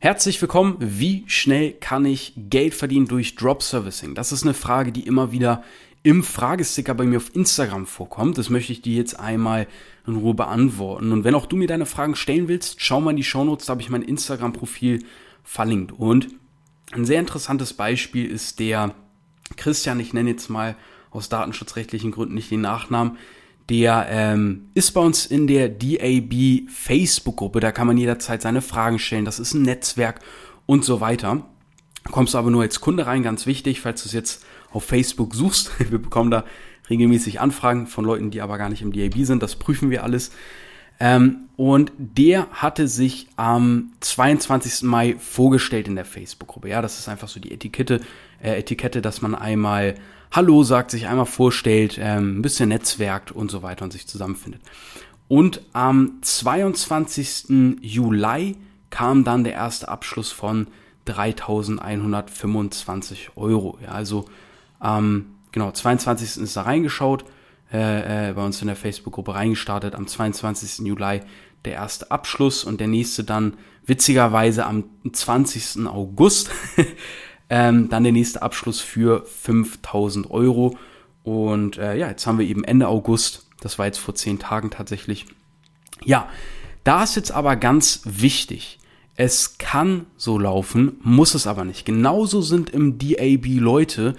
Herzlich willkommen. Wie schnell kann ich Geld verdienen durch Drop Servicing? Das ist eine Frage, die immer wieder im Fragesticker bei mir auf Instagram vorkommt. Das möchte ich dir jetzt einmal in Ruhe beantworten. Und wenn auch du mir deine Fragen stellen willst, schau mal in die Shownotes, da habe ich mein Instagram-Profil verlinkt. Und ein sehr interessantes Beispiel ist der Christian, ich nenne jetzt mal aus datenschutzrechtlichen Gründen nicht den Nachnamen, der ähm, ist bei uns in der DAB Facebook-Gruppe. Da kann man jederzeit seine Fragen stellen. Das ist ein Netzwerk und so weiter. Kommst du aber nur als Kunde rein, ganz wichtig, falls du es jetzt auf Facebook suchst. Wir bekommen da regelmäßig Anfragen von Leuten, die aber gar nicht im DAB sind. Das prüfen wir alles. Ähm, und der hatte sich am 22. Mai vorgestellt in der Facebook-Gruppe. Ja, das ist einfach so die Etikette, äh, Etikette, dass man einmal Hallo sagt, sich einmal vorstellt, ähm, ein bisschen netzwerkt und so weiter und sich zusammenfindet. Und am 22. Juli kam dann der erste Abschluss von 3.125 Euro. Ja, also ähm, genau, 22. ist da reingeschaut, äh, äh, bei uns in der Facebook-Gruppe reingestartet, am 22. Juli der erste Abschluss und der nächste dann witzigerweise am 20. August. Ähm, dann der nächste Abschluss für 5000 Euro. Und äh, ja, jetzt haben wir eben Ende August. Das war jetzt vor zehn Tagen tatsächlich. Ja, da ist jetzt aber ganz wichtig. Es kann so laufen, muss es aber nicht. Genauso sind im DAB Leute,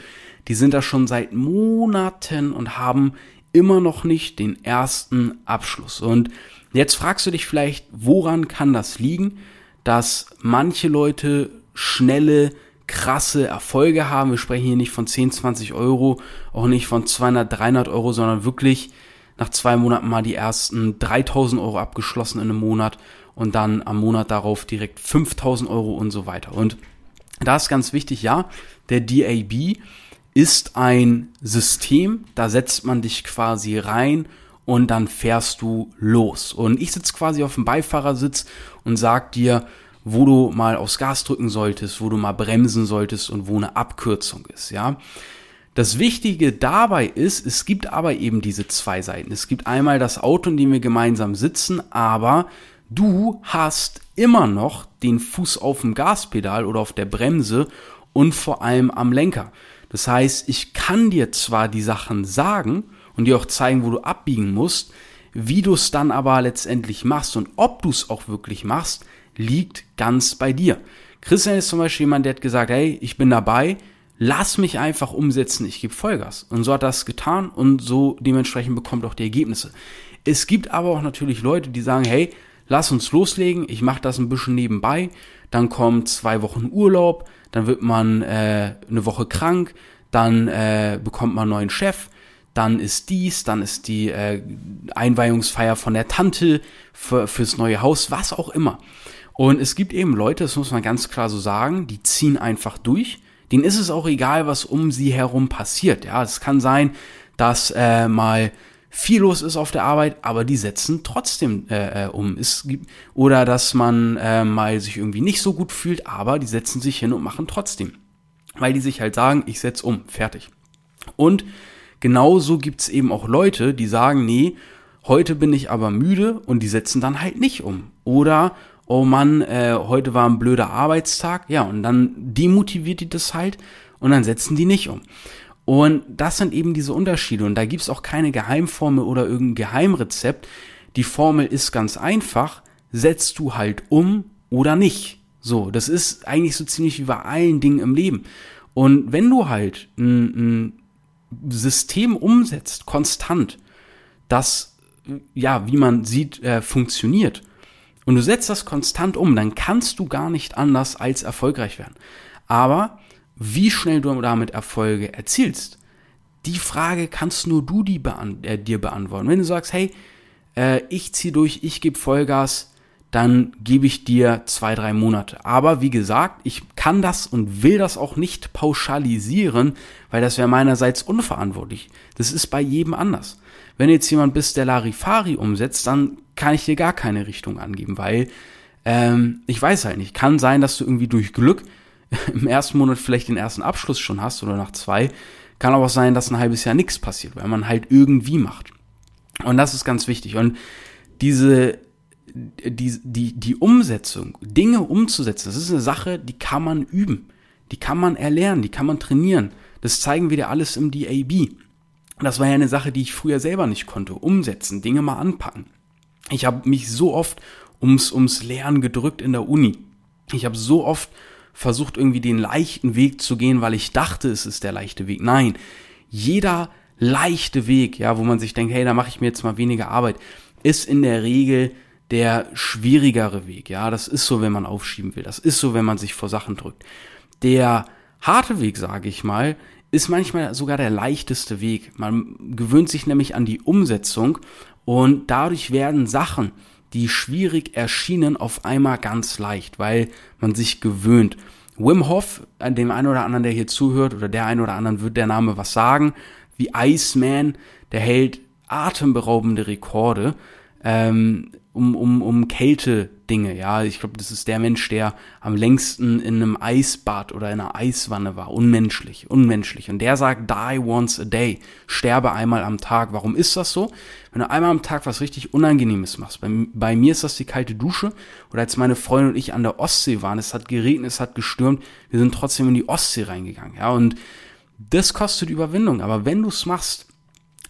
die sind da schon seit Monaten und haben immer noch nicht den ersten Abschluss. Und jetzt fragst du dich vielleicht, woran kann das liegen, dass manche Leute schnelle krasse Erfolge haben. Wir sprechen hier nicht von 10, 20 Euro, auch nicht von 200, 300 Euro, sondern wirklich nach zwei Monaten mal die ersten 3000 Euro abgeschlossen in einem Monat und dann am Monat darauf direkt 5000 Euro und so weiter. Und da ist ganz wichtig, ja, der DAB ist ein System, da setzt man dich quasi rein und dann fährst du los. Und ich sitze quasi auf dem Beifahrersitz und sag dir, wo du mal aufs Gas drücken solltest, wo du mal bremsen solltest und wo eine Abkürzung ist, ja. Das Wichtige dabei ist, es gibt aber eben diese zwei Seiten. Es gibt einmal das Auto, in dem wir gemeinsam sitzen, aber du hast immer noch den Fuß auf dem Gaspedal oder auf der Bremse und vor allem am Lenker. Das heißt, ich kann dir zwar die Sachen sagen und dir auch zeigen, wo du abbiegen musst, wie du es dann aber letztendlich machst und ob du es auch wirklich machst, liegt ganz bei dir. Christian ist zum Beispiel jemand, der hat gesagt, hey, ich bin dabei, lass mich einfach umsetzen, ich gebe Vollgas. Und so hat das getan und so dementsprechend bekommt auch die Ergebnisse. Es gibt aber auch natürlich Leute, die sagen, hey, lass uns loslegen, ich mache das ein bisschen nebenbei, dann kommt zwei Wochen Urlaub, dann wird man äh, eine Woche krank, dann äh, bekommt man einen neuen Chef, dann ist dies, dann ist die äh, Einweihungsfeier von der Tante für, fürs neue Haus, was auch immer. Und es gibt eben Leute, das muss man ganz klar so sagen, die ziehen einfach durch. Denen ist es auch egal, was um sie herum passiert. Ja, es kann sein, dass äh, mal viel los ist auf der Arbeit, aber die setzen trotzdem äh, äh, um. Es gibt, oder dass man äh, mal sich irgendwie nicht so gut fühlt, aber die setzen sich hin und machen trotzdem. Weil die sich halt sagen, ich setz um, fertig. Und genauso gibt's eben auch Leute, die sagen, nee, heute bin ich aber müde und die setzen dann halt nicht um. Oder oh Mann, äh, heute war ein blöder Arbeitstag, ja, und dann demotiviert die das halt und dann setzen die nicht um. Und das sind eben diese Unterschiede und da gibt's auch keine Geheimformel oder irgendein Geheimrezept. Die Formel ist ganz einfach, setzt du halt um oder nicht. So, das ist eigentlich so ziemlich wie bei allen Dingen im Leben. Und wenn du halt ein, ein System umsetzt, konstant, das, ja, wie man sieht, äh, funktioniert, und du setzt das konstant um, dann kannst du gar nicht anders als erfolgreich werden. Aber wie schnell du damit Erfolge erzielst, die Frage kannst nur du beant äh, dir beantworten. Wenn du sagst, hey, äh, ich ziehe durch, ich gebe Vollgas, dann gebe ich dir zwei, drei Monate. Aber wie gesagt, ich kann das und will das auch nicht pauschalisieren, weil das wäre meinerseits unverantwortlich. Das ist bei jedem anders. Wenn jetzt jemand bis der Larifari umsetzt, dann kann ich dir gar keine Richtung angeben, weil ähm, ich weiß halt nicht. Kann sein, dass du irgendwie durch Glück im ersten Monat vielleicht den ersten Abschluss schon hast oder nach zwei. Kann aber auch sein, dass ein halbes Jahr nichts passiert, weil man halt irgendwie macht. Und das ist ganz wichtig. Und diese die, die, die Umsetzung, Dinge umzusetzen, das ist eine Sache, die kann man üben, die kann man erlernen, die kann man trainieren. Das zeigen wir dir alles im DAB. Das war ja eine Sache, die ich früher selber nicht konnte. Umsetzen, Dinge mal anpacken. Ich habe mich so oft ums, ums Lernen gedrückt in der Uni. Ich habe so oft versucht, irgendwie den leichten Weg zu gehen, weil ich dachte, es ist der leichte Weg. Nein, jeder leichte Weg, ja, wo man sich denkt, hey, da mache ich mir jetzt mal weniger Arbeit, ist in der Regel der schwierigere Weg. Ja, das ist so, wenn man aufschieben will. Das ist so, wenn man sich vor Sachen drückt. Der harte Weg, sage ich mal, ist manchmal sogar der leichteste Weg. Man gewöhnt sich nämlich an die Umsetzung und dadurch werden Sachen, die schwierig erschienen, auf einmal ganz leicht, weil man sich gewöhnt. Wim Hof, dem einen oder anderen, der hier zuhört, oder der einen oder anderen wird der Name was sagen, wie Iceman, der hält atemberaubende Rekorde ähm, um, um, um Kälte-Dinge. Ja, ich glaube, das ist der Mensch, der am längsten in einem Eisbad oder in einer Eiswanne war. Unmenschlich, unmenschlich. Und der sagt, die once a day. Sterbe einmal am Tag. Warum ist das so? Wenn du einmal am Tag was richtig Unangenehmes machst. Bei, bei mir ist das die kalte Dusche. Oder als meine Freundin und ich an der Ostsee waren, es hat geregnet, es hat gestürmt, wir sind trotzdem in die Ostsee reingegangen. Ja, und das kostet Überwindung. Aber wenn du es machst,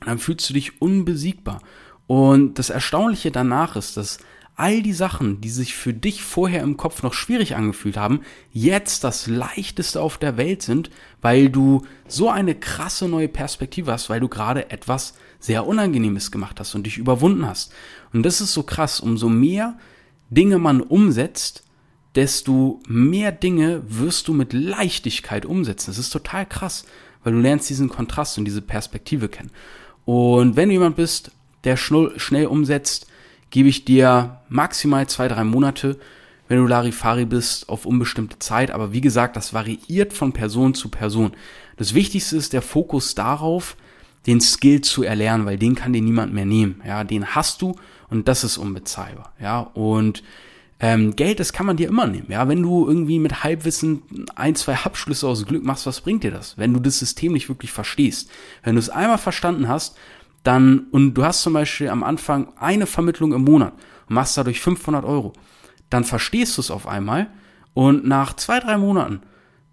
dann fühlst du dich unbesiegbar. Und das Erstaunliche danach ist, dass all die Sachen, die sich für dich vorher im Kopf noch schwierig angefühlt haben, jetzt das leichteste auf der Welt sind, weil du so eine krasse neue Perspektive hast, weil du gerade etwas sehr Unangenehmes gemacht hast und dich überwunden hast. Und das ist so krass, umso mehr Dinge man umsetzt, desto mehr Dinge wirst du mit Leichtigkeit umsetzen. Das ist total krass, weil du lernst diesen Kontrast und diese Perspektive kennen. Und wenn du jemand bist, der schnell umsetzt, gebe ich dir maximal zwei, drei Monate, wenn du Larifari bist, auf unbestimmte Zeit. Aber wie gesagt, das variiert von Person zu Person. Das Wichtigste ist der Fokus darauf, den Skill zu erlernen, weil den kann dir niemand mehr nehmen. Ja, den hast du und das ist unbezahlbar. Ja, und ähm, Geld, das kann man dir immer nehmen. Ja, wenn du irgendwie mit Halbwissen ein, zwei Abschlüsse aus Glück machst, was bringt dir das? Wenn du das System nicht wirklich verstehst. Wenn du es einmal verstanden hast, dann, und du hast zum Beispiel am Anfang eine Vermittlung im Monat und machst dadurch 500 Euro, dann verstehst du es auf einmal und nach zwei, drei Monaten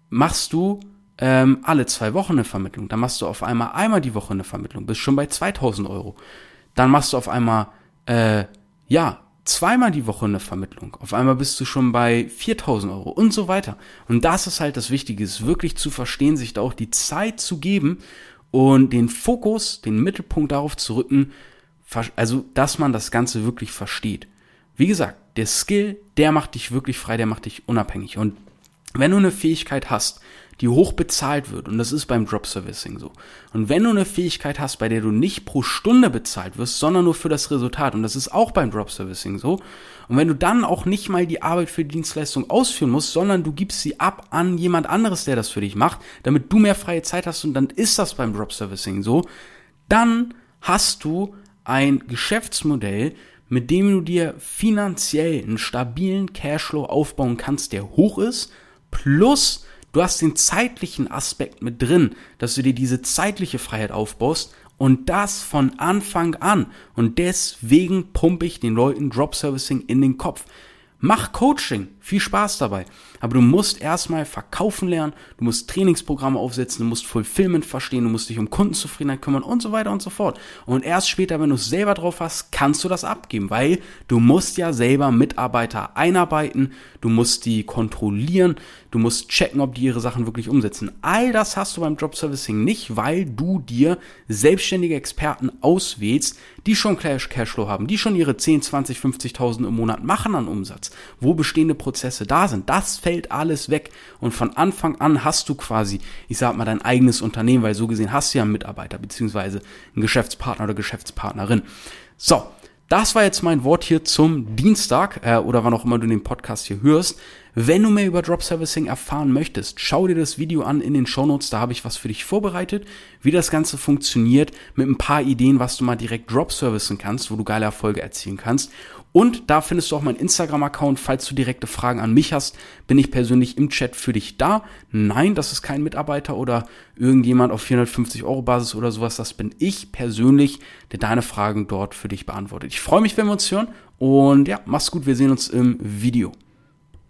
machst du ähm, alle zwei Wochen eine Vermittlung. Dann machst du auf einmal einmal die Woche eine Vermittlung, bist schon bei 2000 Euro. Dann machst du auf einmal, äh, ja, zweimal die Woche eine Vermittlung. Auf einmal bist du schon bei 4000 Euro und so weiter. Und das ist halt das Wichtige, ist wirklich zu verstehen, sich da auch die Zeit zu geben und den Fokus, den Mittelpunkt darauf zu rücken, also dass man das Ganze wirklich versteht. Wie gesagt, der Skill, der macht dich wirklich frei, der macht dich unabhängig. Und wenn du eine Fähigkeit hast, die hoch bezahlt wird. Und das ist beim Drop Servicing so. Und wenn du eine Fähigkeit hast, bei der du nicht pro Stunde bezahlt wirst, sondern nur für das Resultat, und das ist auch beim Drop Servicing so. Und wenn du dann auch nicht mal die Arbeit für die Dienstleistung ausführen musst, sondern du gibst sie ab an jemand anderes, der das für dich macht, damit du mehr freie Zeit hast und dann ist das beim Drop Servicing so, dann hast du ein Geschäftsmodell, mit dem du dir finanziell einen stabilen Cashflow aufbauen kannst, der hoch ist, plus Du hast den zeitlichen Aspekt mit drin, dass du dir diese zeitliche Freiheit aufbaust und das von Anfang an. Und deswegen pumpe ich den Leuten Drop Servicing in den Kopf. Mach Coaching, viel Spaß dabei. Aber du musst erstmal verkaufen lernen, du musst Trainingsprogramme aufsetzen, du musst Fulfillment verstehen, du musst dich um Kundenzufriedenheit kümmern und so weiter und so fort. Und erst später, wenn du es selber drauf hast, kannst du das abgeben, weil du musst ja selber Mitarbeiter einarbeiten, du musst die kontrollieren, du musst checken, ob die ihre Sachen wirklich umsetzen. All das hast du beim Job Servicing nicht, weil du dir selbstständige Experten auswählst, die schon Cashflow haben, die schon ihre 10, 20, 50.000 im Monat machen an Umsatz, wo bestehende Prozesse da sind. Das fällt alles weg und von Anfang an hast du quasi, ich sag mal, dein eigenes Unternehmen, weil so gesehen hast du ja einen Mitarbeiter beziehungsweise einen Geschäftspartner oder Geschäftspartnerin. So, das war jetzt mein Wort hier zum Dienstag äh, oder wann auch immer du den Podcast hier hörst. Wenn du mehr über Drop Servicing erfahren möchtest, schau dir das Video an in den Show Notes. da habe ich was für dich vorbereitet, wie das Ganze funktioniert, mit ein paar Ideen, was du mal direkt Drop Servicen kannst, wo du geile Erfolge erzielen kannst. Und da findest du auch meinen Instagram-Account. Falls du direkte Fragen an mich hast, bin ich persönlich im Chat für dich da. Nein, das ist kein Mitarbeiter oder irgendjemand auf 450 Euro Basis oder sowas. Das bin ich persönlich, der deine Fragen dort für dich beantwortet. Ich freue mich, wenn wir uns hören Und ja, mach's gut, wir sehen uns im Video.